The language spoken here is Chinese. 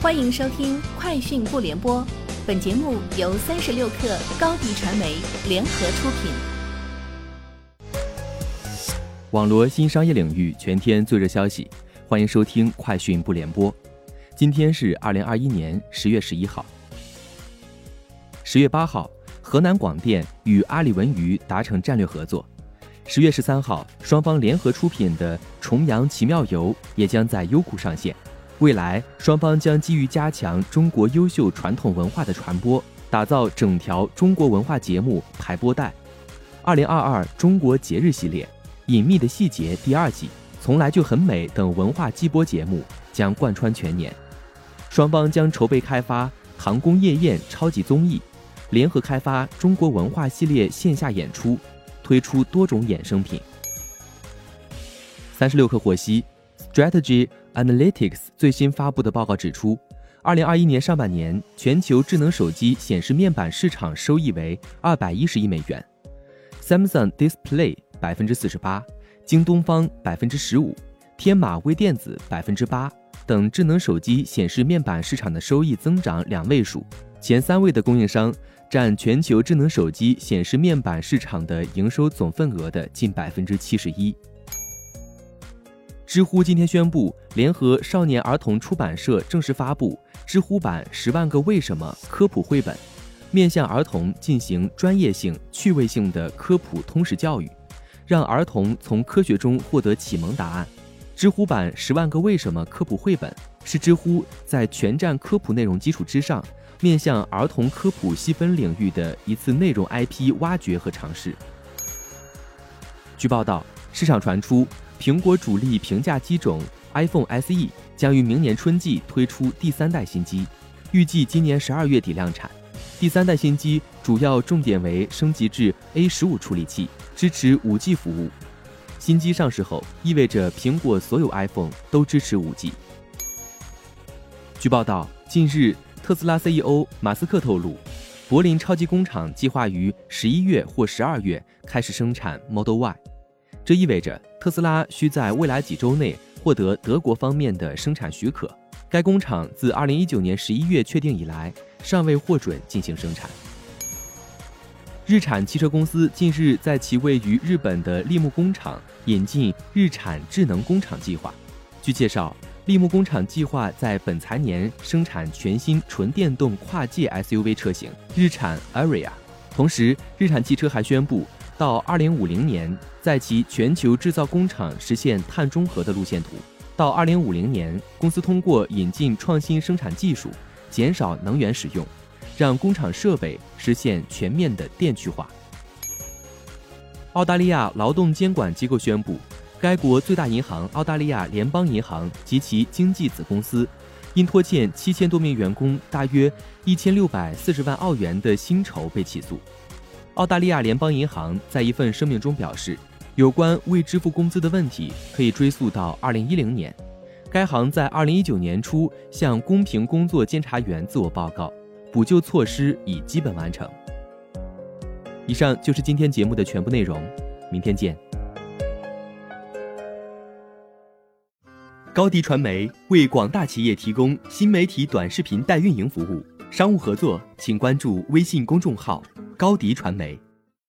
欢迎收听《快讯不联播》，本节目由三十六克高低传媒联合出品。网罗新商业领域全天最热消息，欢迎收听《快讯不联播》。今天是二零二一年十月十一号。十月八号，河南广电与阿里文娱达成战略合作。十月十三号，双方联合出品的《重阳奇妙游》也将在优酷上线。未来，双方将基于加强中国优秀传统文化的传播，打造整条中国文化节目排播带。二零二二中国节日系列《隐秘的细节》第二季《从来就很美》等文化季播节目将贯穿全年。双方将筹备开发《唐宫夜宴》超级综艺，联合开发中国文化系列线下演出，推出多种衍生品。三十六氪获悉，Strategy。Analytics 最新发布的报告指出，二零二一年上半年全球智能手机显示面板市场收益为二百一十亿美元，Samsung Display 百分之四十八，京东方百分之十五，天马微电子百分之八等智能手机显示面板市场的收益增长两位数，前三位的供应商占全球智能手机显示面板市场的营收总份额的近百分之七十一。知乎今天宣布，联合少年儿童出版社正式发布知乎版《十万个为什么》科普绘本，面向儿童进行专业性、趣味性的科普通识教育，让儿童从科学中获得启蒙答案。知乎版《十万个为什么》科普绘本是知乎在全站科普内容基础之上，面向儿童科普细分领域的一次内容 IP 挖掘和尝试。据报道，市场传出。苹果主力平价机种 iPhone SE 将于明年春季推出第三代新机，预计今年十二月底量产。第三代新机主要重点为升级至 A 十五处理器，支持五 G 服务。新机上市后，意味着苹果所有 iPhone 都支持五 G。据报道，近日特斯拉 CEO 马斯克透露，柏林超级工厂计划于十一月或十二月开始生产 Model Y。这意味着特斯拉需在未来几周内获得德国方面的生产许可。该工厂自2019年11月确定以来，尚未获准进行生产。日产汽车公司近日在其位于日本的立木工厂引进日产智能工厂计划。据介绍，立木工厂计划在本财年生产全新纯电动跨界 SUV 车型日产 Aria。同时，日产汽车还宣布。到二零五零年，在其全球制造工厂实现碳中和的路线图。到二零五零年，公司通过引进创新生产技术，减少能源使用，让工厂设备实现全面的电气化。澳大利亚劳动监管机构宣布，该国最大银行澳大利亚联邦银行及其经纪子公司，因拖欠七千多名员工大约一千六百四十万澳元的薪酬被起诉。澳大利亚联邦银行在一份声明中表示，有关未支付工资的问题可以追溯到2010年。该行在2019年初向公平工作监察员自我报告，补救措施已基本完成。以上就是今天节目的全部内容，明天见。高迪传媒为广大企业提供新媒体短视频代运营服务，商务合作请关注微信公众号。高迪传媒。